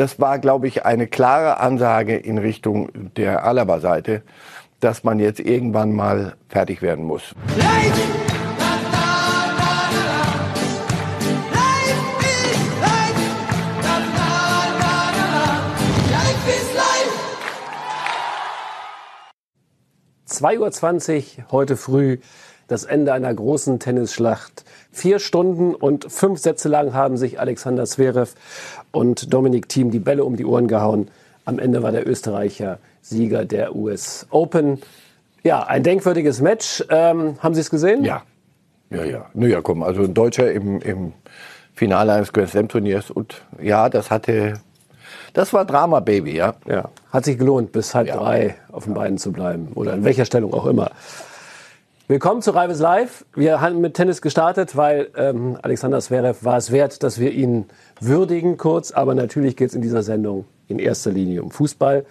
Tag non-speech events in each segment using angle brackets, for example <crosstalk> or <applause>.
das war, glaube ich, eine klare Ansage in Richtung der Alaba-Seite, dass man jetzt irgendwann mal fertig werden muss. 2.20 Uhr heute früh das Ende einer großen Tennisschlacht. Vier Stunden und fünf Sätze lang haben sich Alexander Zverev und Dominik Thiem die Bälle um die Ohren gehauen. Am Ende war der Österreicher Sieger der US Open. Ja, ein denkwürdiges Match. Ähm, haben Sie es gesehen? Ja. Ja, ja. Naja, komm, also ein Deutscher im, im Finale eines Grand Slam Turniers und ja, das hatte, das war Drama Baby, ja. Ja, hat sich gelohnt, bis halb ja. drei auf den Beinen zu bleiben oder in welcher Stellung auch immer. Willkommen zu Reibes Live. Wir haben mit Tennis gestartet, weil ähm, Alexander Zverev war es wert, dass wir ihn würdigen kurz. Aber natürlich geht es in dieser Sendung in erster Linie um Fußball.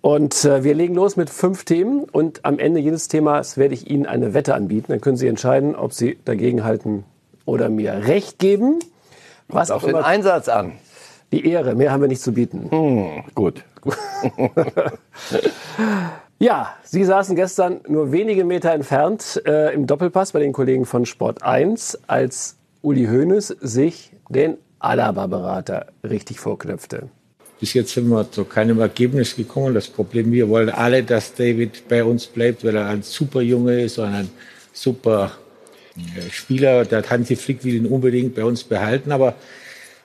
Und äh, wir legen los mit fünf Themen und am Ende jedes Themas werde ich Ihnen eine Wette anbieten. Dann können Sie entscheiden, ob Sie dagegen halten oder mir Recht geben. Was auch immer. den Einsatz an. Die Ehre, mehr haben wir nicht zu bieten. Hm, gut. <laughs> <laughs> ja, Sie saßen gestern nur wenige Meter entfernt äh, im Doppelpass bei den Kollegen von Sport 1, als Uli Hoeneß sich den Alaba-Berater richtig vorknöpfte. Bis jetzt sind wir zu keinem Ergebnis gekommen. Das Problem, wir wollen alle, dass David bei uns bleibt, weil er ein super Junge ist und ein super äh, Spieler. Der Hansi Flick will ihn unbedingt bei uns behalten, aber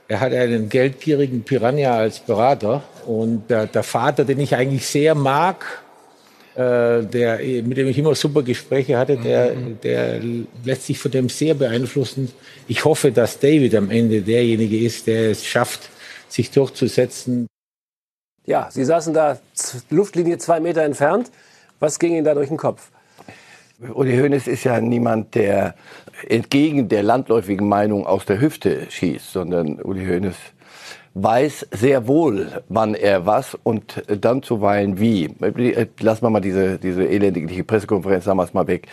er hat einen geldgierigen Piranha als Berater und der, der Vater, den ich eigentlich sehr mag, äh, der, mit dem ich immer super Gespräche hatte, der, der lässt sich von dem sehr beeinflussen. Ich hoffe, dass David am Ende derjenige ist, der es schafft, sich durchzusetzen. Ja, Sie saßen da Luftlinie zwei Meter entfernt. Was ging Ihnen da durch den Kopf? Uli Hoeneß ist ja niemand, der entgegen der landläufigen Meinung aus der Hüfte schießt, sondern Uli Hoeneß weiß sehr wohl, wann er was und dann zuweilen wie. Lassen wir mal diese, diese elendige Pressekonferenz damals mal weg.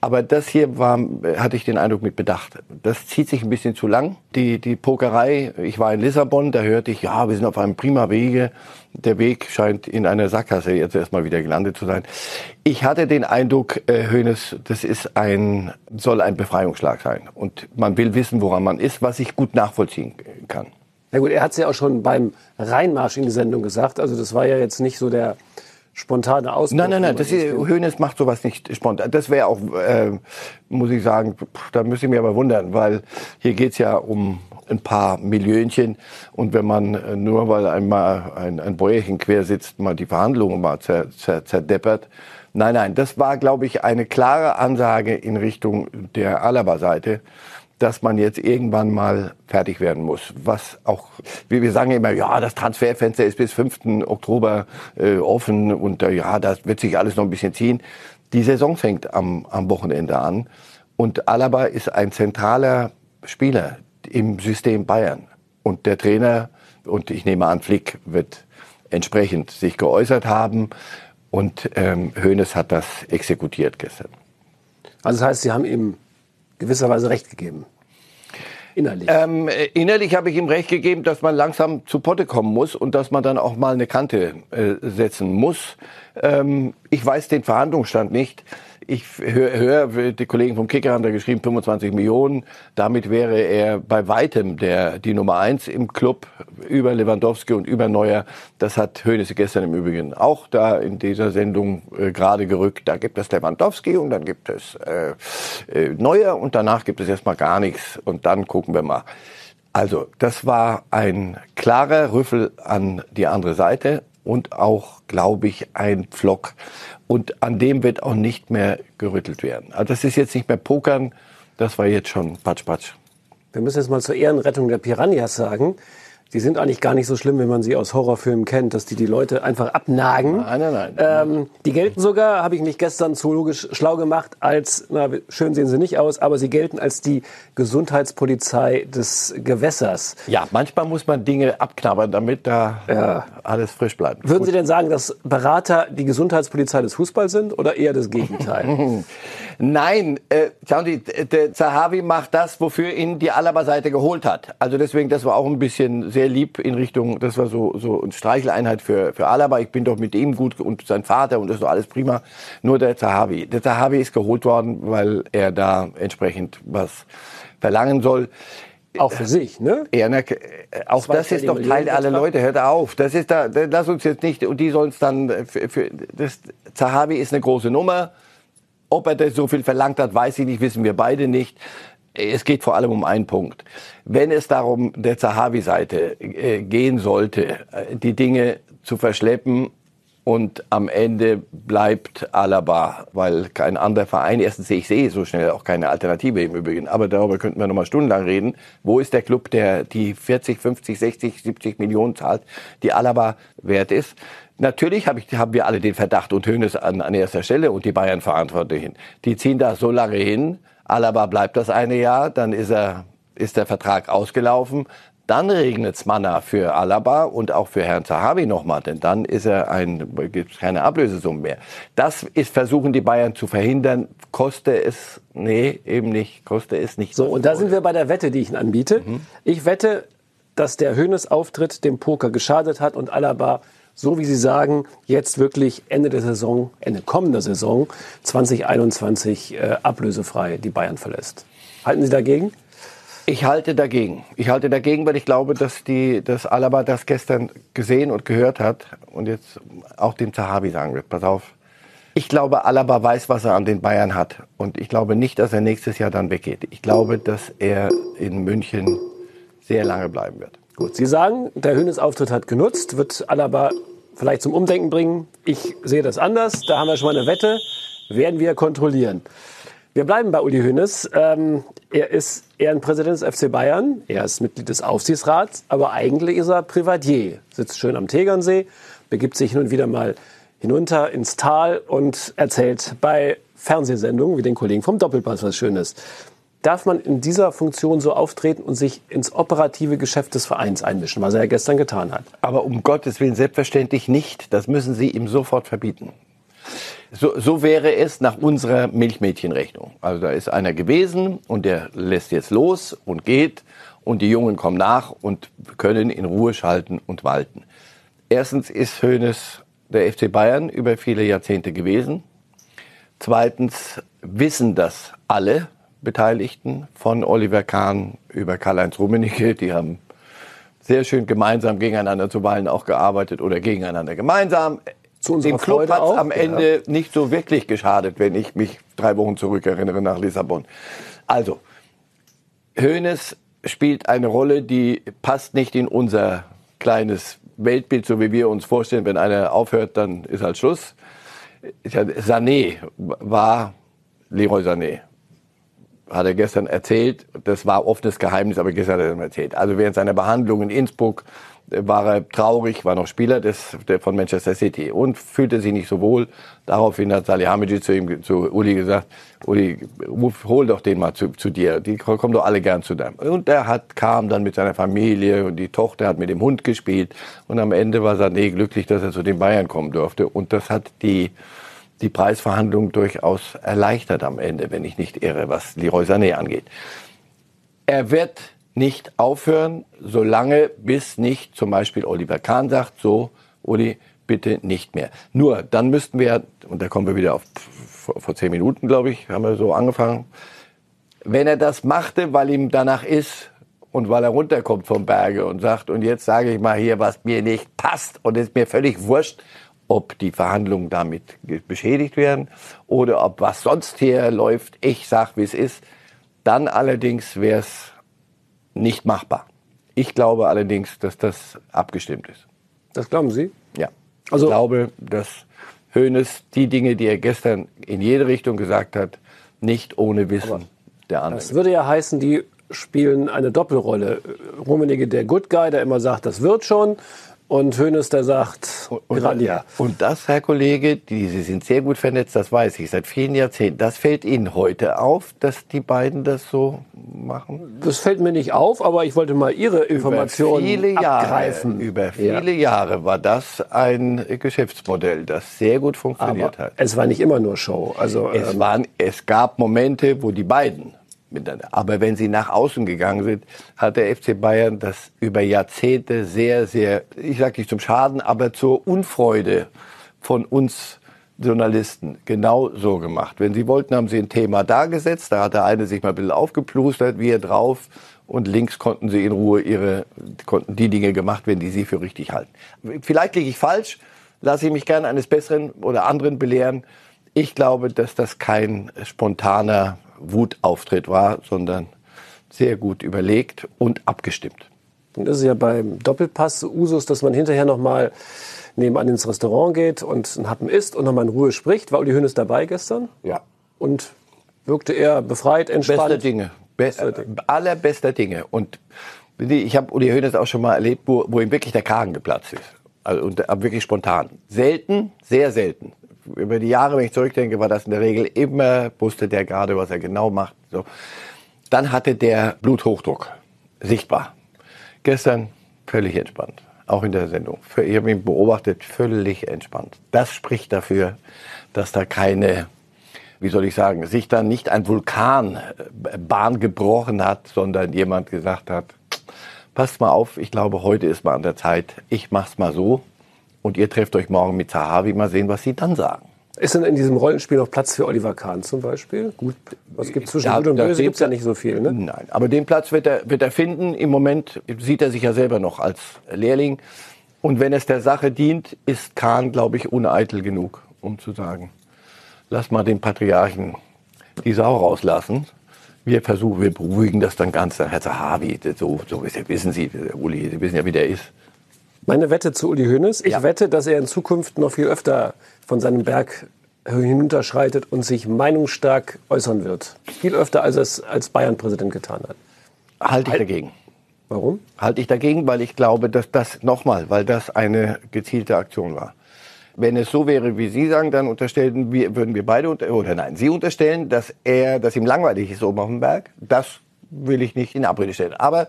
Aber das hier war, hatte ich den Eindruck mit Bedacht. Das zieht sich ein bisschen zu lang. Die, die Pokerei, ich war in Lissabon, da hörte ich, ja, wir sind auf einem prima Wege. Der Weg scheint in einer Sackgasse jetzt erstmal wieder gelandet zu sein. Ich hatte den Eindruck, äh, Hönes, das ist ein, soll ein Befreiungsschlag sein. Und man will wissen, woran man ist, was ich gut nachvollziehen kann. Na gut, er hat es ja auch schon beim Reinmarsch in die Sendung gesagt. Also das war ja jetzt nicht so der spontane Ausbruch. Nein, nein, nein, das ist, Hönes macht sowas nicht spontan. Das wäre auch, äh, muss ich sagen, da müsste ich mich aber wundern, weil hier geht's ja um ein paar Millionchen und wenn man äh, nur weil einmal ein, ein Bäuerchen quer sitzt, mal die Verhandlungen mal zer, zer, zerdeppert. Nein, nein, das war, glaube ich, eine klare Ansage in Richtung der Alaba-Seite dass man jetzt irgendwann mal fertig werden muss. Was auch, wie wir sagen immer, ja, das Transferfenster ist bis 5. Oktober äh, offen und äh, ja, das wird sich alles noch ein bisschen ziehen. Die Saison fängt am, am Wochenende an und Alaba ist ein zentraler Spieler im System Bayern. Und der Trainer, und ich nehme an, Flick wird entsprechend sich geäußert haben und ähm, Hoeneß hat das exekutiert gestern. Also das heißt, Sie haben ihm gewisserweise recht gegeben. Innerlich. Ähm, äh, innerlich habe ich ihm recht gegeben, dass man langsam zu Potte kommen muss und dass man dann auch mal eine Kante äh, setzen muss. Ähm, ich weiß den Verhandlungsstand nicht ich höre, hör, die Kollegen vom Kicker haben da geschrieben, 25 Millionen. Damit wäre er bei weitem der, die Nummer eins im Club über Lewandowski und über Neuer. Das hat Hönes gestern im Übrigen auch da in dieser Sendung äh, gerade gerückt. Da gibt es Lewandowski und dann gibt es äh, äh, Neuer und danach gibt es erstmal gar nichts und dann gucken wir mal. Also, das war ein klarer Rüffel an die andere Seite und auch, glaube ich, ein Pflock. Und an dem wird auch nicht mehr gerüttelt werden. Also das ist jetzt nicht mehr Pokern, das war jetzt schon Patsch, Patsch. Wir müssen jetzt mal zur Ehrenrettung der Piranhas sagen, die sind eigentlich gar nicht so schlimm, wie man sie aus Horrorfilmen kennt, dass die die Leute einfach abnagen. Nein, nein, nein. Ähm, die gelten sogar, habe ich mich gestern zoologisch schlau gemacht, als, na, schön sehen sie nicht aus, aber sie gelten als die Gesundheitspolizei des Gewässers. Ja, manchmal muss man Dinge abknabbern, damit da ja. alles frisch bleibt. Würden Gut. Sie denn sagen, dass Berater die Gesundheitspolizei des Fußballs sind oder eher das Gegenteil? <laughs> Nein, äh, schauen Sie, der Zahavi macht das, wofür ihn die Alaba-Seite geholt hat. Also deswegen, das war auch ein bisschen sehr lieb in Richtung, das war so, so eine Streicheleinheit für, für Alaba. Ich bin doch mit ihm gut und sein Vater und das ist doch alles prima. Nur der Zahavi. Der Zahavi ist geholt worden, weil er da entsprechend was verlangen soll. Auch für sich, ne? Ja, na, auch das ist doch Teil aller Leute. Hört auf. Das ist da, lass uns jetzt nicht, und die sollen es dann, für, für, das, Zahavi ist eine große Nummer. Ob er das so viel verlangt hat, weiß ich nicht, wissen wir beide nicht. Es geht vor allem um einen Punkt. Wenn es darum der Zahavi-Seite äh, gehen sollte, äh, die Dinge zu verschleppen und am Ende bleibt Alaba, weil kein anderer Verein, erstens sehe ich sehe so schnell auch keine Alternative im Übrigen, aber darüber könnten wir noch mal stundenlang reden. Wo ist der Club, der die 40, 50, 60, 70 Millionen zahlt, die Alaba wert ist? Natürlich hab ich, haben wir alle den Verdacht und Hönes an, an erster Stelle und die Bayern Verantwortlichen. Die ziehen da so lange hin, Alaba bleibt das eine Jahr, dann ist er ist der Vertrag ausgelaufen. Dann regnet's Manna für Alaba und auch für Herrn Zahavi nochmal, denn dann ist er ein, gibt's keine Ablösesumme mehr. Das ist, versuchen die Bayern zu verhindern. Koste es, nee, eben nicht, koste es nicht. So, und da sind wir bei der Wette, die ich Ihnen anbiete. Mhm. Ich wette, dass der Hönes-Auftritt dem Poker geschadet hat und Alaba so wie Sie sagen, jetzt wirklich Ende der Saison, Ende kommender Saison 2021 äh, ablösefrei die Bayern verlässt. Halten Sie dagegen? Ich halte dagegen. Ich halte dagegen, weil ich glaube, dass die, dass Alaba das gestern gesehen und gehört hat und jetzt auch dem Zahavi sagen wird. Pass auf. Ich glaube, Alaba weiß, was er an den Bayern hat. Und ich glaube nicht, dass er nächstes Jahr dann weggeht. Ich glaube, dass er in München sehr lange bleiben wird. Gut, Sie sagen, der Hönes-Auftritt hat genutzt, wird Alaba vielleicht zum Umdenken bringen. Ich sehe das anders. Da haben wir schon mal eine Wette. Werden wir kontrollieren. Wir bleiben bei Uli Hoeneß. Ähm, er ist Ehrenpräsident des FC Bayern. Er ist Mitglied des Aufsichtsrats. Aber eigentlich ist er Privatier. Sitzt schön am Tegernsee, begibt sich hin und wieder mal hinunter ins Tal und erzählt bei Fernsehsendungen wie den Kollegen vom Doppelpass was Schönes darf man in dieser Funktion so auftreten und sich ins operative Geschäft des Vereins einmischen, was er ja gestern getan hat. Aber um Gottes Willen selbstverständlich nicht. Das müssen Sie ihm sofort verbieten. So, so wäre es nach unserer Milchmädchenrechnung. Also da ist einer gewesen und der lässt jetzt los und geht und die Jungen kommen nach und können in Ruhe schalten und walten. Erstens ist Hoeneß der FC Bayern über viele Jahrzehnte gewesen. Zweitens wissen das alle, Beteiligten, von Oliver Kahn über Karl-Heinz Rummenigge. Die haben sehr schön gemeinsam gegeneinander zuweilen auch gearbeitet oder gegeneinander gemeinsam. Zu Dem Club hat es am Ende ja. nicht so wirklich geschadet, wenn ich mich drei Wochen zurückerinnere nach Lissabon. Also, Hoeneß spielt eine Rolle, die passt nicht in unser kleines Weltbild, so wie wir uns vorstellen. Wenn einer aufhört, dann ist halt Schluss. Sané war Leroy Sané hat er gestern erzählt, das war offenes Geheimnis, aber gestern hat er erzählt. Also während seiner Behandlung in Innsbruck äh, war er traurig, war noch Spieler des, der, von Manchester City und fühlte sich nicht so wohl. Daraufhin hat Salihamidzic zu ihm, zu Uli gesagt, Uli, ruf, hol doch den mal zu, zu dir. Die kommen doch alle gern zu dir. Und er hat, kam dann mit seiner Familie und die Tochter hat mit dem Hund gespielt und am Ende war Sané glücklich, dass er zu den Bayern kommen durfte und das hat die, die Preisverhandlung durchaus erleichtert am Ende, wenn ich nicht irre, was Leroy Sané angeht. Er wird nicht aufhören, solange bis nicht zum Beispiel Oliver Kahn sagt, so, Uli, bitte nicht mehr. Nur, dann müssten wir, und da kommen wir wieder auf, vor, vor zehn Minuten, glaube ich, haben wir so angefangen, wenn er das machte, weil ihm danach ist und weil er runterkommt vom Berge und sagt, und jetzt sage ich mal hier, was mir nicht passt und ist mir völlig wurscht, ob die Verhandlungen damit beschädigt werden oder ob was sonst hier läuft. Ich sag, wie es ist. Dann allerdings wäre es nicht machbar. Ich glaube allerdings, dass das abgestimmt ist. Das glauben Sie? Ja. Also ich glaube, dass Hoeneß die Dinge, die er gestern in jede Richtung gesagt hat, nicht ohne Wissen der anderen. Das würde ja heißen, die spielen eine Doppelrolle. Rummenigge, der Good Guy, der immer sagt, das wird schon und Hönes, der sagt, und, Piranha. Und das, Herr Kollege, die, Sie sind sehr gut vernetzt, das weiß ich, seit vielen Jahrzehnten. Das fällt Ihnen heute auf, dass die beiden das so machen? Das fällt mir nicht auf, aber ich wollte mal Ihre Informationen über viele abgreifen. Jahre, über viele ja. Jahre war das ein Geschäftsmodell, das sehr gut funktioniert aber hat. Es war nicht immer nur Show. Also, es, ähm, waren, es gab Momente, wo die beiden. Aber wenn sie nach außen gegangen sind, hat der FC Bayern das über Jahrzehnte sehr, sehr, ich sage nicht zum Schaden, aber zur Unfreude von uns Journalisten genau so gemacht. Wenn sie wollten, haben sie ein Thema dargesetzt, da hat der eine sich mal ein bisschen aufgeplustert, wir drauf und links konnten sie in Ruhe ihre, konnten die Dinge gemacht werden, die sie für richtig halten. Vielleicht liege ich falsch, lasse ich mich gerne eines Besseren oder anderen belehren. Ich glaube, dass das kein spontaner Wutauftritt war, sondern sehr gut überlegt und abgestimmt. Und das ist ja beim Doppelpass Usus, dass man hinterher noch mal nebenan ins Restaurant geht und einen Happen isst und noch mal in Ruhe spricht. War Uli Hoeneß dabei gestern? Ja. Und wirkte er befreit, entspannt? Beste Dinge. Bester Dinge. Allerbester Dinge. Und ich habe Uli Hoeneß auch schon mal erlebt, wo, wo ihm wirklich der Kragen geplatzt ist. Also, und wirklich spontan. Selten, sehr selten über die Jahre, wenn ich zurückdenke, war das in der Regel immer, wusste der gerade, was er genau macht. So. Dann hatte der Bluthochdruck sichtbar. Gestern völlig entspannt, auch in der Sendung. Ich habe ihn beobachtet, völlig entspannt. Das spricht dafür, dass da keine, wie soll ich sagen, sich dann nicht ein Vulkan äh, Bahn gebrochen hat, sondern jemand gesagt hat, passt mal auf, ich glaube, heute ist mal an der Zeit, ich mach's mal so und ihr trefft euch morgen mit Zahavi, mal sehen, was sie dann sagen. Ist denn in diesem Rollenspiel noch Platz für Oliver Kahn zum Beispiel? Gut, was gibt zwischen ja, Gut und Böse? Gibt es ja nicht so viel, ne? Nein, aber den Platz wird er, wird er finden. Im Moment sieht er sich ja selber noch als Lehrling. Und wenn es der Sache dient, ist Kahn, glaube ich, uneitel genug, um zu sagen, lass mal den Patriarchen die Sau rauslassen. Wir versuchen, wir beruhigen das dann ganz. Herr Zahavi, so, so wissen Sie, Uli, Sie wissen ja, wie der ist. Meine Wette zu Uli Hoeneß. Ich ja. wette, dass er in Zukunft noch viel öfter von seinem Berg hinunterschreitet und sich meinungsstark äußern wird. Viel öfter, als er es als Bayern-Präsident getan hat. Halte ich dagegen. Warum? Halte ich dagegen, weil ich glaube, dass das nochmal, weil das eine gezielte Aktion war. Wenn es so wäre, wie Sie sagen, dann unterstellen wir, würden wir beide oder nein, Sie unterstellen, dass er, dass ihm langweilig ist oben auf dem Berg. Das will ich nicht in Abrede stellen. Aber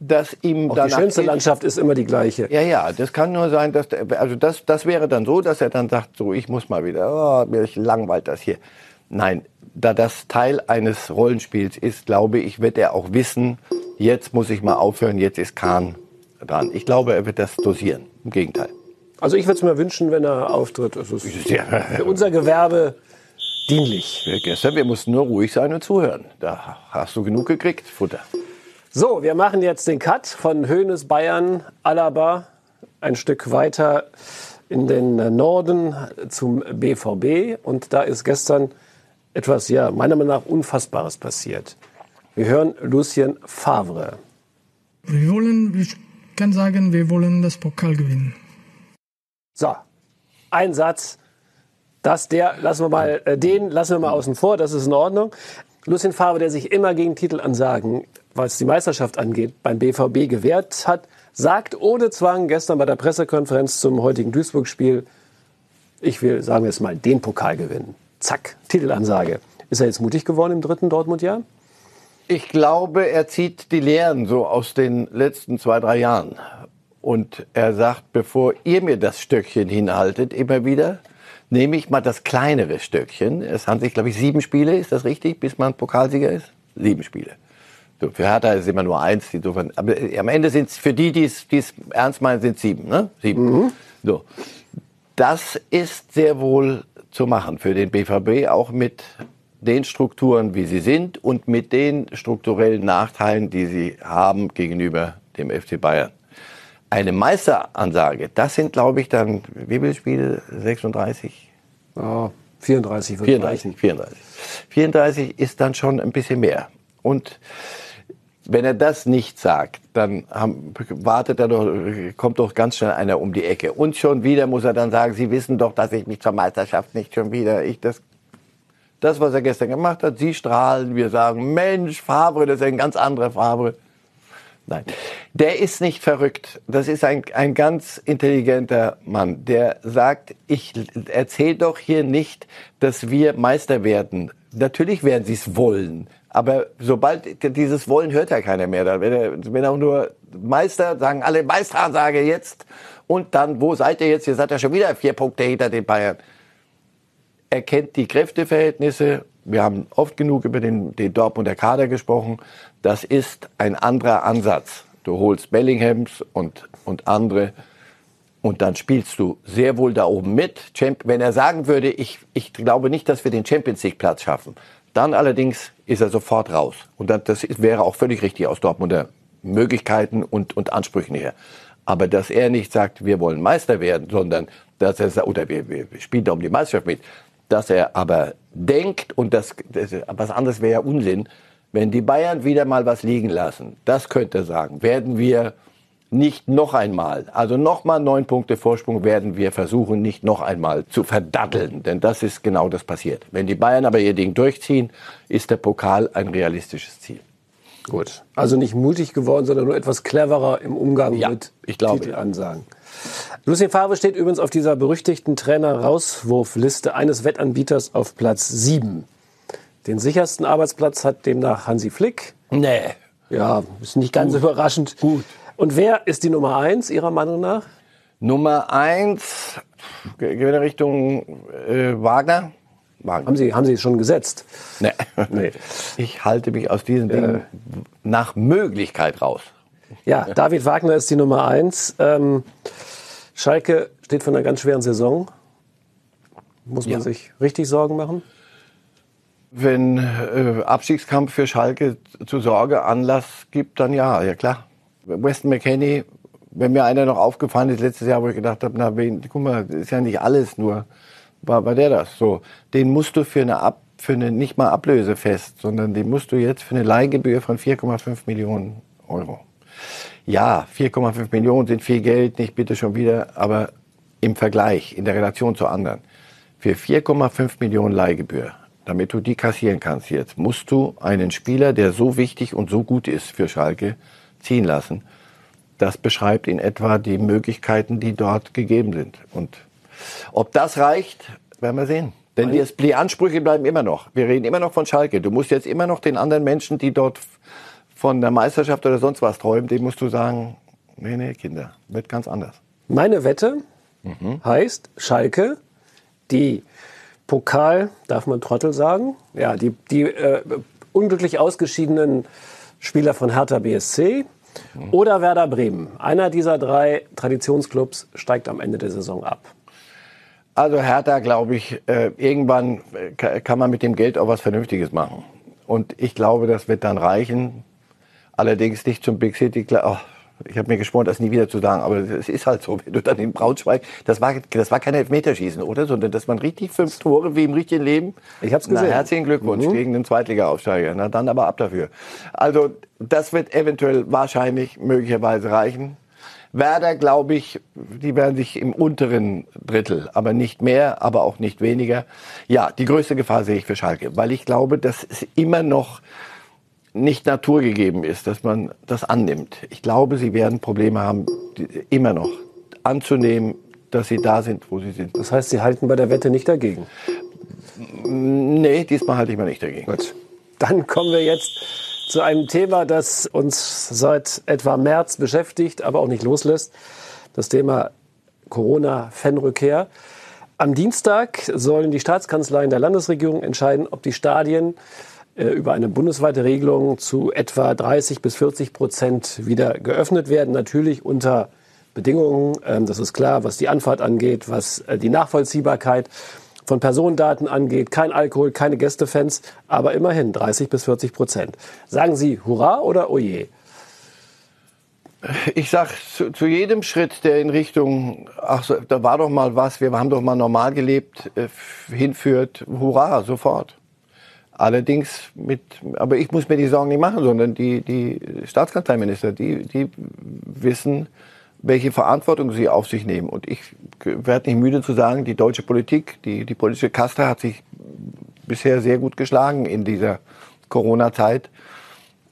dass ihm Auch die schönste Landschaft ist immer die gleiche. Ja, ja, das kann nur sein, dass also das das wäre dann so, dass er dann sagt, so ich muss mal wieder, oh, mir langweilt das hier. Nein, da das Teil eines Rollenspiels ist, glaube ich, wird er auch wissen, jetzt muss ich mal aufhören, jetzt ist Kahn dran. Ich glaube, er wird das dosieren. Im Gegenteil. Also ich würde es mir wünschen, wenn er auftritt. Es ist <laughs> ja. für unser Gewerbe dienlich. Gestern, wir mussten nur ruhig sein und zuhören. Da hast du genug gekriegt, Futter. So, wir machen jetzt den Cut von Höhnes Bayern, Alaba, ein Stück weiter in den Norden zum BVB. Und da ist gestern etwas, ja, meiner Meinung nach Unfassbares passiert. Wir hören Lucien Favre. Wir wollen, ich kann sagen, wir wollen das Pokal gewinnen. So, ein Satz. Das, der, lassen wir mal, äh, den lassen wir mal außen vor, das ist in Ordnung. Lucien Favre, der sich immer gegen Titelansagen was die Meisterschaft angeht, beim BVB gewährt hat, sagt ohne Zwang gestern bei der Pressekonferenz zum heutigen Duisburg-Spiel, ich will, sagen wir es mal, den Pokal gewinnen. Zack, Titelansage. Ist er jetzt mutig geworden im dritten Dortmund-Jahr? Ich glaube, er zieht die Lehren so aus den letzten zwei, drei Jahren. Und er sagt, bevor ihr mir das Stöckchen hinhaltet, immer wieder, nehme ich mal das kleinere Stöckchen. Es handelt sich, glaube ich, sieben Spiele, ist das richtig, bis man Pokalsieger ist? Sieben Spiele. Für Hertha ist es immer nur eins. Insofern, aber am Ende sind es für die, die es ernst meinen, sind sieben. Ne? Sieben. Mhm. So. Das ist sehr wohl zu machen für den BVB, auch mit den Strukturen, wie sie sind und mit den strukturellen Nachteilen, die sie haben gegenüber dem FC Bayern. Eine Meisteransage, das sind, glaube ich, dann, wie viele Spiele? 36? Oh, 34 34, 34. 34 ist dann schon ein bisschen mehr. Und wenn er das nicht sagt, dann haben, wartet er doch, kommt doch ganz schnell einer um die Ecke. Und schon wieder muss er dann sagen, Sie wissen doch, dass ich mich zur Meisterschaft nicht schon wieder, ich das, das, was er gestern gemacht hat, Sie strahlen, wir sagen, Mensch, Fabre, das ist ein ganz anderer Fabre. Nein, der ist nicht verrückt. Das ist ein, ein ganz intelligenter Mann, der sagt, ich erzähle doch hier nicht, dass wir Meister werden. Natürlich werden sie es wollen. Aber sobald dieses Wollen hört ja keiner mehr. Wenn er, wenn er auch nur Meister, sagen alle Meisteransage jetzt. Und dann, wo seid ihr jetzt? Ihr seid ja schon wieder vier Punkte hinter den Bayern. Er kennt die Kräfteverhältnisse, wir haben oft genug über den, den Dortmunder Kader gesprochen. Das ist ein anderer Ansatz. Du holst Bellinghams und, und andere und dann spielst du sehr wohl da oben mit. Wenn er sagen würde, ich, ich glaube nicht, dass wir den Champions League Platz schaffen, dann allerdings ist er sofort raus. Und das wäre auch völlig richtig aus Dortmunder Möglichkeiten und, und Ansprüchen her. Aber dass er nicht sagt, wir wollen Meister werden, sondern dass er sagt, oder wir, wir spielen da um die Meisterschaft mit, dass er aber denkt, und das, das was anderes wäre ja Unsinn, wenn die Bayern wieder mal was liegen lassen, das könnte er sagen, werden wir nicht noch einmal, also nochmal neun Punkte Vorsprung werden wir versuchen, nicht noch einmal zu verdatteln. Denn das ist genau das passiert. Wenn die Bayern aber ihr Ding durchziehen, ist der Pokal ein realistisches Ziel. Gut. Also nicht mutig geworden, sondern nur etwas cleverer im Umgang ja, mit ich glaube, Titelansagen. Lucien Favre steht übrigens auf dieser berüchtigten Trainer-Rauswurfliste eines Wettanbieters auf Platz 7. Den sichersten Arbeitsplatz hat demnach Hansi Flick. Nee. Ja, ist nicht ganz Gut. überraschend. Gut. Und wer ist die Nummer eins Ihrer Meinung nach? Nummer eins, gehen wir in Richtung äh, Wagner. Wagner. Haben Sie, haben Sie schon gesetzt? Nee. nee. <laughs> Ich halte mich aus diesen Dingen äh. nach Möglichkeit raus. Ja, David Wagner ist die Nummer eins. Ähm, Schalke steht vor einer ganz schweren Saison. Muss man ja. sich richtig Sorgen machen? Wenn äh, Abstiegskampf für Schalke zu Sorge Anlass gibt, dann ja, ja klar. Weston McKenney, wenn mir einer noch aufgefallen ist letztes Jahr, wo ich gedacht habe, na, wen, guck mal, ist ja nicht alles nur, war, war der das. So, den musst du für eine Ab, für eine nicht mal Ablöse fest, sondern den musst du jetzt für eine Leihgebühr von 4,5 Millionen Euro. Ja, 4,5 Millionen sind viel Geld, nicht bitte schon wieder, aber im Vergleich, in der Relation zu anderen, für 4,5 Millionen Leihgebühr, damit du die kassieren kannst jetzt, musst du einen Spieler, der so wichtig und so gut ist für Schalke, ziehen lassen. Das beschreibt in etwa die Möglichkeiten, die dort gegeben sind. Und ob das reicht, werden wir sehen. Denn die, die Ansprüche bleiben immer noch. Wir reden immer noch von Schalke. Du musst jetzt immer noch den anderen Menschen, die dort von der Meisterschaft oder sonst was träumen, dem musst du sagen, nee, nee, Kinder, wird ganz anders. Meine Wette mhm. heißt Schalke, die Pokal, darf man Trottel sagen? Ja, die, die äh, unglücklich ausgeschiedenen Spieler von Hertha BSC oder Werder Bremen. Einer dieser drei Traditionsclubs steigt am Ende der Saison ab. Also Hertha, glaube ich, äh, irgendwann äh, kann man mit dem Geld auch was Vernünftiges machen. Und ich glaube, das wird dann reichen. Allerdings nicht zum Big City. Oh, ich habe mir geschworen, das nie wieder zu sagen, aber es ist halt so, wenn du dann in Braunschweig, das war, das war kein Elfmeterschießen, oder? Sondern das waren richtig fünf Tore wie im richtigen Leben. Ich hab's gesehen. Na, herzlichen Glückwunsch mhm. gegen den Zweitliga-Aufsteiger. Na, dann aber ab dafür. Also, das wird eventuell wahrscheinlich möglicherweise reichen. Werder, glaube ich, die werden sich im unteren Drittel, aber nicht mehr, aber auch nicht weniger. Ja, die größte Gefahr sehe ich für Schalke, weil ich glaube, dass es immer noch nicht naturgegeben ist, dass man das annimmt. Ich glaube, sie werden Probleme haben, immer noch anzunehmen, dass sie da sind, wo sie sind. Das heißt, Sie halten bei der Wette nicht dagegen? Nee, diesmal halte ich mal nicht dagegen. Gut. Dann kommen wir jetzt zu einem Thema, das uns seit etwa März beschäftigt, aber auch nicht loslässt. Das Thema Corona-Fanrückkehr. Am Dienstag sollen die Staatskanzleien der Landesregierung entscheiden, ob die Stadien über eine bundesweite Regelung zu etwa 30 bis 40 Prozent wieder geöffnet werden. Natürlich unter Bedingungen, ähm, das ist klar, was die Anfahrt angeht, was äh, die Nachvollziehbarkeit von Personendaten angeht. Kein Alkohol, keine Gästefans, aber immerhin 30 bis 40 Prozent. Sagen Sie Hurra oder Oje? Ich sag zu, zu, jedem Schritt, der in Richtung, ach, so, da war doch mal was, wir haben doch mal normal gelebt, äh, hinführt, hurra, sofort. Allerdings mit, aber ich muss mir die Sorgen nicht machen, sondern die, die Staatskanzleiminister, die, die wissen, welche Verantwortung sie auf sich nehmen. Und ich werde nicht müde zu sagen, die deutsche Politik, die, die politische Kaste hat sich bisher sehr gut geschlagen in dieser Corona-Zeit.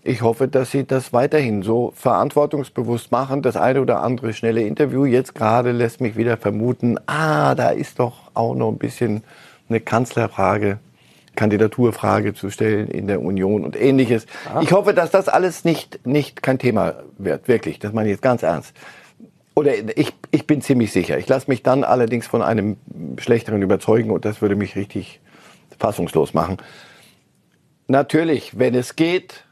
Ich hoffe, dass Sie das weiterhin so verantwortungsbewusst machen. Das eine oder andere schnelle Interview jetzt gerade lässt mich wieder vermuten, ah, da ist doch auch noch ein bisschen eine Kanzlerfrage Kandidaturfrage zu stellen in der Union und ähnliches. Ach. Ich hoffe, dass das alles nicht, nicht kein Thema wird, wirklich. Das meine ich jetzt ganz ernst. Oder ich, ich bin ziemlich sicher. Ich lasse mich dann allerdings von einem Schlechteren überzeugen und das würde mich richtig fassungslos machen. natürlich, wenn es geht,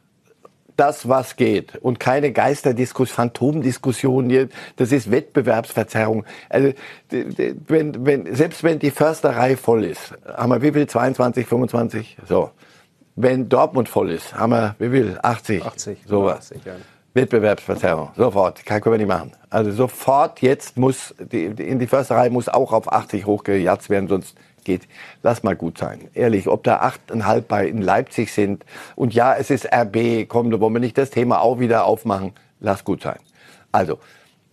das, was geht und keine Geisterdiskussion, Phantomdiskussion. Das ist Wettbewerbsverzerrung. Also, wenn, wenn, selbst wenn die Försterei voll ist, haben wir wie viel? 22, 25? So. Wenn Dortmund voll ist, haben wir wie viel? 80? 80. Sowas. 80, ja. Wettbewerbsverzerrung. Sofort. Kann, können wir nicht machen. Also sofort jetzt muss, die, die, in die Försterei muss auch auf 80 hochgejatzt werden, sonst geht. Lass mal gut sein. Ehrlich, ob da 8,5 bei in Leipzig sind und ja, es ist RB, komm, da wollen wir nicht das Thema auch wieder aufmachen. Lass gut sein. Also,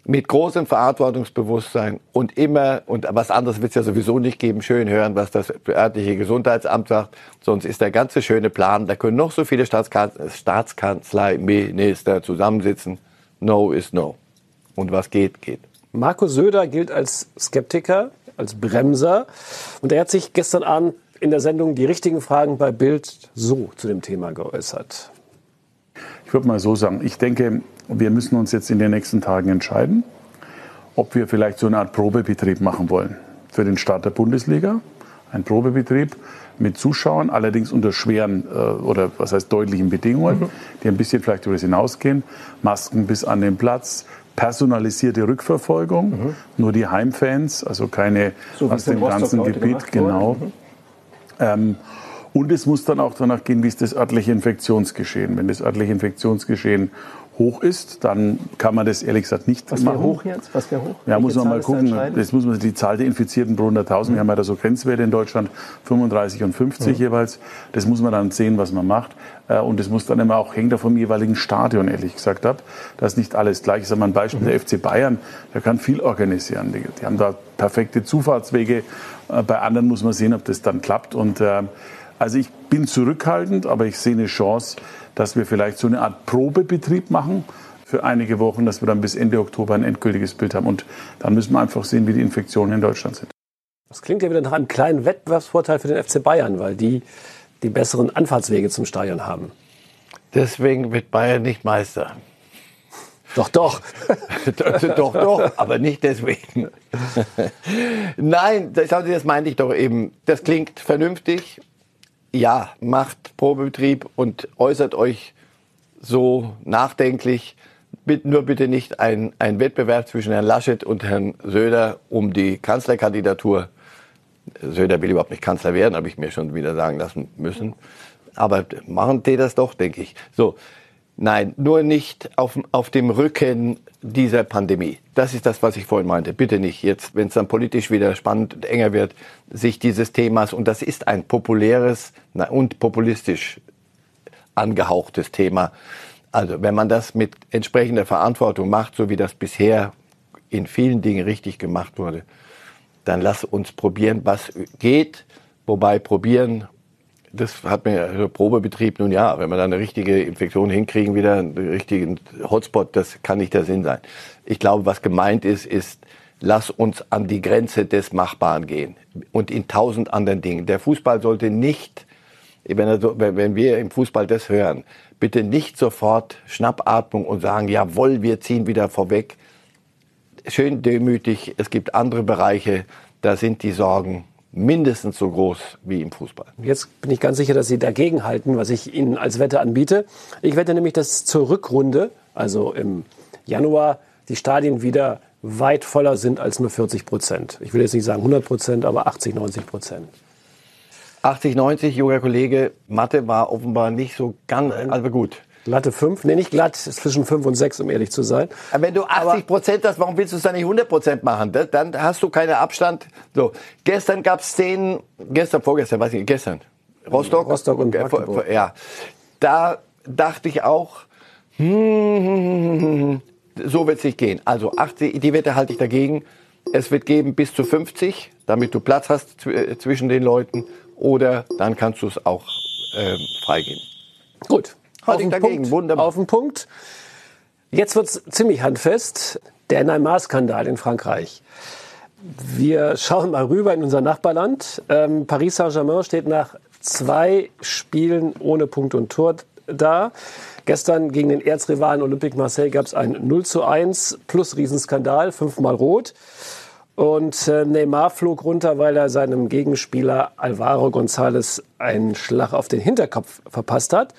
mit großem Verantwortungsbewusstsein und immer, und was anderes wird es ja sowieso nicht geben, schön hören, was das örtliche Gesundheitsamt sagt. Sonst ist der ganze schöne Plan, da können noch so viele Staatskanzleiminister zusammensitzen. No is no. Und was geht, geht. Markus Söder gilt als Skeptiker, als Bremser. Und er hat sich gestern Abend in der Sendung die richtigen Fragen bei Bild so zu dem Thema geäußert. Ich würde mal so sagen, ich denke, wir müssen uns jetzt in den nächsten Tagen entscheiden, ob wir vielleicht so eine Art Probebetrieb machen wollen für den Start der Bundesliga. Ein Probebetrieb mit Zuschauern, allerdings unter schweren äh, oder was heißt deutlichen Bedingungen, mhm. die ein bisschen vielleicht über das hinausgehen. Masken bis an den Platz, personalisierte Rückverfolgung, mhm. nur die Heimfans, also keine so aus dem ganzen Gebiet, genau. Mhm. Ähm, und es muss dann auch danach gehen, wie ist das örtliche Infektionsgeschehen. Wenn das örtliche Infektionsgeschehen hoch ist, dann kann man das ehrlich gesagt nicht Was machen. Was wäre hoch jetzt? Was wäre hoch? Ja, Welche muss man mal gucken. Das muss man die Zahl der Infizierten pro 100.000. Mhm. Wir haben ja da so Grenzwerte in Deutschland, 35 und 50 mhm. jeweils. Das muss man dann sehen, was man macht. Äh, und das muss dann immer auch hängen vom jeweiligen Stadion, ehrlich gesagt ab. Das ist nicht alles gleich. Ich sage mal ein Beispiel, mhm. der FC Bayern, der kann viel organisieren. Die, die haben da perfekte Zufahrtswege. Äh, bei anderen muss man sehen, ob das dann klappt. Und äh, also ich bin zurückhaltend, aber ich sehe eine Chance, dass wir vielleicht so eine Art Probebetrieb machen für einige Wochen, dass wir dann bis Ende Oktober ein endgültiges Bild haben. Und dann müssen wir einfach sehen, wie die Infektionen in Deutschland sind. Das klingt ja wieder nach einem kleinen Wettbewerbsvorteil für den FC Bayern, weil die die besseren Anfahrtswege zum Stadion haben. Deswegen wird Bayern nicht Meister. Doch, doch. <laughs> doch, doch, aber nicht deswegen. <laughs> Nein, das, das meinte ich doch eben. Das klingt vernünftig ja, macht Probebetrieb und äußert euch so nachdenklich. Nur bitte nicht ein, ein Wettbewerb zwischen Herrn Laschet und Herrn Söder um die Kanzlerkandidatur. Söder will überhaupt nicht Kanzler werden, habe ich mir schon wieder sagen lassen müssen. Aber machen die das doch, denke ich. So, Nein, nur nicht auf, auf dem Rücken dieser Pandemie. Das ist das, was ich vorhin meinte. Bitte nicht jetzt, wenn es dann politisch wieder spannend und enger wird, sich dieses Themas, und das ist ein populäres und populistisch angehauchtes Thema. Also wenn man das mit entsprechender Verantwortung macht, so wie das bisher in vielen Dingen richtig gemacht wurde, dann lass uns probieren, was geht. Wobei probieren das hat mir Probebetrieb nun ja, wenn wir da eine richtige Infektion hinkriegen, wieder einen richtigen Hotspot, das kann nicht der Sinn sein. Ich glaube, was gemeint ist, ist, lass uns an die Grenze des Machbaren gehen und in tausend anderen Dingen. Der Fußball sollte nicht, wenn, so, wenn wir im Fußball das hören, bitte nicht sofort Schnappatmung und sagen, jawohl, wir ziehen wieder vorweg. Schön demütig, es gibt andere Bereiche, da sind die Sorgen mindestens so groß wie im Fußball. Jetzt bin ich ganz sicher, dass Sie dagegen halten, was ich Ihnen als Wette anbiete. Ich wette nämlich, dass zur Rückrunde, also im Januar, die Stadien wieder weit voller sind als nur 40 Prozent. Ich will jetzt nicht sagen 100 Prozent, aber 80, 90 Prozent. 80, 90, junger Kollege, Mathe war offenbar nicht so ganz, also gut. Glatte 5? Nee, nicht glatt, ist zwischen 5 und 6, um ehrlich zu sein. Aber wenn du 80 Prozent hast, warum willst du es dann nicht 100 Prozent machen? Dann hast du keinen Abstand. So, gestern gab es Szenen, gestern, vorgestern, weiß ich nicht, gestern. Rostock? Rostock und Magdeburg. Ja. Da dachte ich auch, hm, hm, hm, so wird es nicht gehen. Also 80, die Wette halte ich dagegen. Es wird geben bis zu 50, damit du Platz hast äh, zwischen den Leuten. Oder dann kannst du es auch äh, freigeben. Gut, auf den Punkt. Wunderbar. Auf den Punkt. Jetzt wird es ziemlich handfest. Der Neymar-Skandal in Frankreich. Wir schauen mal rüber in unser Nachbarland. Ähm, Paris Saint-Germain steht nach zwei Spielen ohne Punkt und Tor da. Gestern gegen den Erzrivalen Olympique Marseille gab es ein 0 zu 1 plus Riesenskandal, fünfmal rot. Und äh, Neymar flog runter, weil er seinem Gegenspieler Alvaro González einen Schlag auf den Hinterkopf verpasst hat.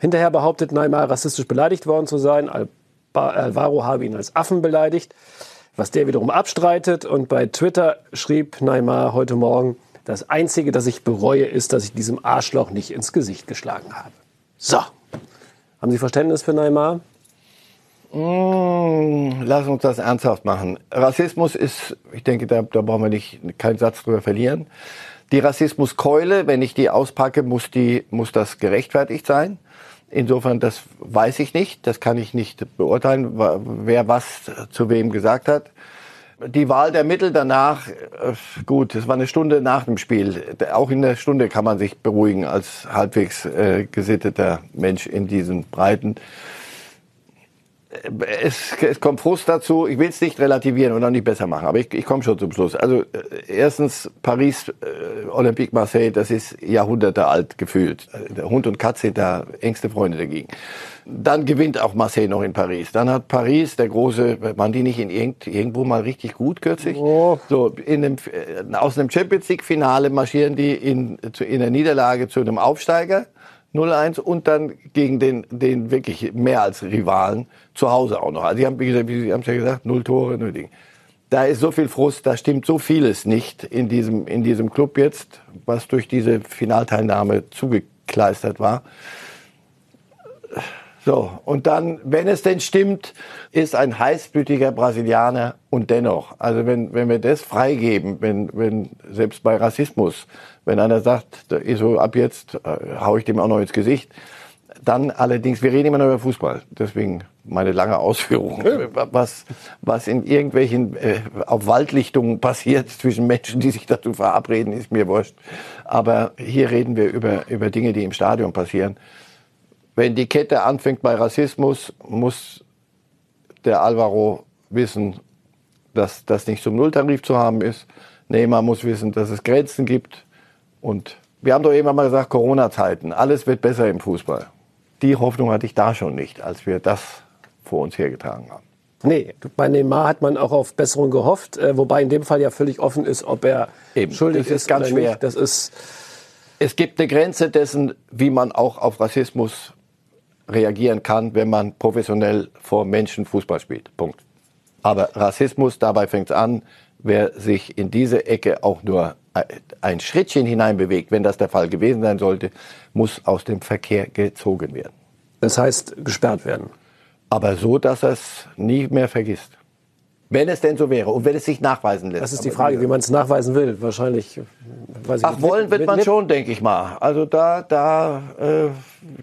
Hinterher behauptet Neymar, rassistisch beleidigt worden zu sein. Al Alvaro habe ihn als Affen beleidigt, was der wiederum abstreitet. Und bei Twitter schrieb Neymar heute Morgen, das Einzige, das ich bereue, ist, dass ich diesem Arschloch nicht ins Gesicht geschlagen habe. So. Haben Sie Verständnis für Neymar? Mmh, lass uns das ernsthaft machen. Rassismus ist, ich denke, da, da brauchen wir nicht keinen Satz drüber verlieren. Die Rassismuskeule, wenn ich die auspacke, muss die muss das gerechtfertigt sein. Insofern, das weiß ich nicht, das kann ich nicht beurteilen, wer was zu wem gesagt hat. Die Wahl der Mittel danach, äh, gut, es war eine Stunde nach dem Spiel. Auch in der Stunde kann man sich beruhigen als halbwegs äh, gesitteter Mensch in diesen Breiten es, es kommt Frust dazu. Ich will es nicht relativieren und auch nicht besser machen, aber ich, ich komme schon zum Schluss. Also äh, erstens Paris, äh, Olympique Marseille, das ist Jahrhunderte alt gefühlt. Äh, der Hund und Katze sind da engste Freunde dagegen. Dann gewinnt auch Marseille noch in Paris. Dann hat Paris, der große, waren die nicht in irgend, irgendwo mal richtig gut kürzlich? Oh. So, in einem, äh, aus einem Champions League Finale marschieren die in, in der Niederlage zu einem Aufsteiger 0-1 und dann gegen den, den wirklich mehr als Rivalen zu Hause auch noch. Also die haben, wie gesagt, wie Sie haben es ja gesagt, null Tore, null Ding. Da ist so viel Frust, da stimmt so vieles nicht in diesem, in diesem Club jetzt, was durch diese Finalteilnahme zugekleistert war. So, und dann, wenn es denn stimmt, ist ein heißblütiger Brasilianer und dennoch, also wenn, wenn wir das freigeben, wenn, wenn selbst bei Rassismus, wenn einer sagt, so ab jetzt äh, hau ich dem auch noch ins Gesicht, dann allerdings, wir reden immer noch über Fußball, deswegen meine lange Ausführung, was, was in irgendwelchen äh, auf Waldlichtungen passiert zwischen Menschen, die sich dazu verabreden, ist mir wurscht. Aber hier reden wir über, über Dinge, die im Stadion passieren. Wenn die Kette anfängt bei Rassismus, muss der Alvaro wissen, dass das nicht zum Nulltarif zu haben ist. Neymar muss wissen, dass es Grenzen gibt. Und wir haben doch eben mal gesagt, Corona-Zeiten, alles wird besser im Fußball. Die Hoffnung hatte ich da schon nicht, als wir das vor uns hergetragen haben. Nee, bei Neymar hat man auch auf Besserung gehofft, äh, wobei in dem Fall ja völlig offen ist, ob er Eben, schuldig das ist, ist ganz schwer. Nicht. Das ist es gibt eine Grenze dessen, wie man auch auf Rassismus reagieren kann, wenn man professionell vor Menschen Fußball spielt. Punkt. Aber Rassismus, dabei fängt es an, wer sich in diese Ecke auch nur ein Schrittchen hineinbewegt, wenn das der Fall gewesen sein sollte, muss aus dem Verkehr gezogen werden. Das heißt, gesperrt werden. Aber so, dass er es nie mehr vergisst. Wenn es denn so wäre und wenn es sich nachweisen lässt. Das ist die Frage, wie man es nachweisen will. Wahrscheinlich. Weiß ich Ach, wollen wird man schon, denke ich mal. Also da, da äh,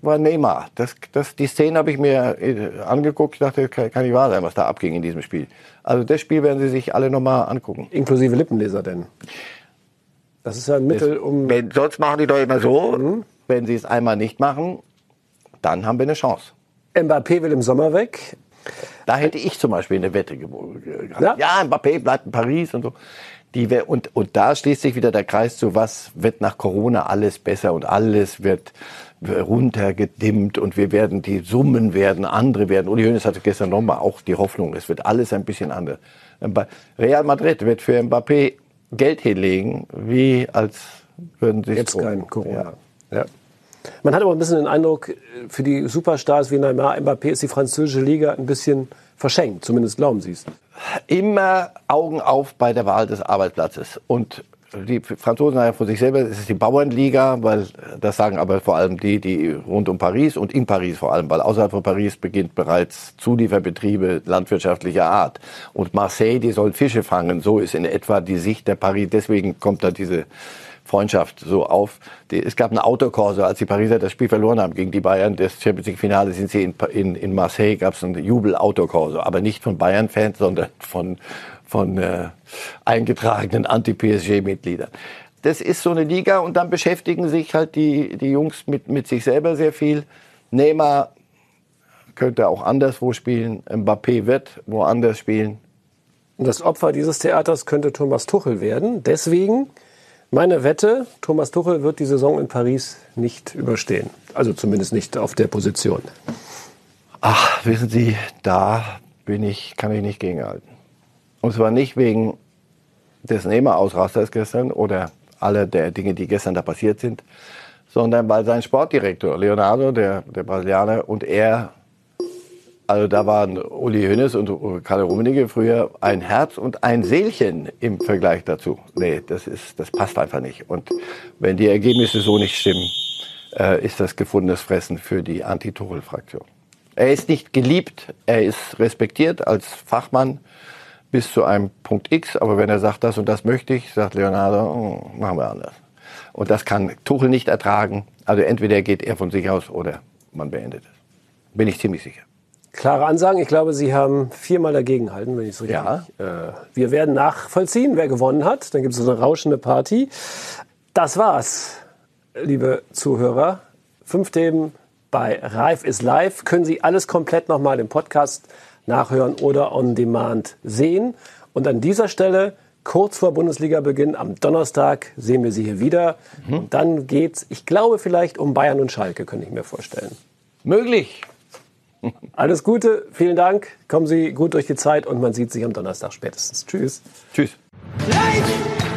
war Neymar. Das, das, die Szene habe ich mir äh, angeguckt. Ich dachte, kann, kann nicht wahr sein, was da abging in diesem Spiel. Also das Spiel werden Sie sich alle nochmal angucken. Inklusive Lippenleser denn? Das ist ja ein Mittel, um... Wenn, sonst machen die doch immer so. Mhm. Wenn Sie es einmal nicht machen, dann haben wir eine Chance. Mbappé will im Sommer weg. Da hätte ich zum Beispiel eine Wette gehabt. Ja? ja, Mbappé bleibt in Paris und so. Die und, und da schließt sich wieder der Kreis zu, was wird nach Corona alles besser und alles wird runtergedimmt und wir werden, die Summen werden andere werden. Uli Hoeneß hatte gestern nochmal auch die Hoffnung, es wird alles ein bisschen anders. Real Madrid wird für Mbappé Geld hinlegen, wie als würden sie Jetzt kein Corona. Ja. ja. Man hat aber ein bisschen den Eindruck, für die Superstars wie Neymar, Mbappé ist die französische Liga ein bisschen verschenkt. Zumindest glauben Sie es. Immer Augen auf bei der Wahl des Arbeitsplatzes. Und die Franzosen sagen ja von sich selber, es ist die Bauernliga, weil das sagen aber vor allem die, die rund um Paris und in Paris vor allem, weil außerhalb von Paris beginnt bereits Zulieferbetriebe landwirtschaftlicher Art. Und Marseille, die soll Fische fangen, so ist in etwa die Sicht der Paris. Deswegen kommt da diese Freundschaft so auf. es gab einen Autokorso, als die Pariser das Spiel verloren haben gegen die Bayern. Das Champions League Finale sind sie in, in, in Marseille, gab es einen Jubel-Autokorso. Aber nicht von Bayern-Fans, sondern von, von äh, eingetragenen Anti-PSG-Mitgliedern. Das ist so eine Liga und dann beschäftigen sich halt die, die Jungs mit, mit sich selber sehr viel. Neymar könnte auch anderswo spielen. Mbappé wird woanders spielen. Das Opfer dieses Theaters könnte Thomas Tuchel werden. Deswegen meine Wette, Thomas Tuchel wird die Saison in Paris nicht überstehen. Also zumindest nicht auf der Position. Ach, wissen Sie, da bin ich, kann ich nicht gegenhalten. Und zwar nicht wegen des Nehmerausrasters gestern oder alle der Dinge, die gestern da passiert sind, sondern weil sein Sportdirektor Leonardo, der, der Brasilianer, und er, also da waren Uli Hoeneß und Karl Rummenigge früher ein Herz und ein Seelchen im Vergleich dazu. Nee, das, ist, das passt einfach nicht. Und wenn die Ergebnisse so nicht stimmen, äh, ist das gefundenes Fressen für die Anti-Tuchel-Fraktion. Er ist nicht geliebt, er ist respektiert als Fachmann bis zu einem Punkt X, aber wenn er sagt, das und das möchte ich, sagt Leonardo, oh, machen wir anders. Und das kann Tuchel nicht ertragen. Also entweder geht er von sich aus oder man beendet es. Bin ich ziemlich sicher. Klare Ansagen. Ich glaube, Sie haben viermal dagegenhalten, wenn ich es richtig. Ja. Äh, wir werden nachvollziehen, wer gewonnen hat. Dann gibt es so eine rauschende Party. Das war's, liebe Zuhörer. Fünf Themen bei Reif ist live. Können Sie alles komplett nochmal im Podcast nachhören oder on demand sehen. Und an dieser Stelle, kurz vor Bundesliga-Beginn, am Donnerstag sehen wir Sie hier wieder. Mhm. Und dann geht's, ich glaube, vielleicht um Bayern und Schalke, könnte ich mir vorstellen. Möglich. <laughs> Alles Gute, vielen Dank. Kommen Sie gut durch die Zeit und man sieht sich am Donnerstag spätestens. Tschüss. Tschüss. Life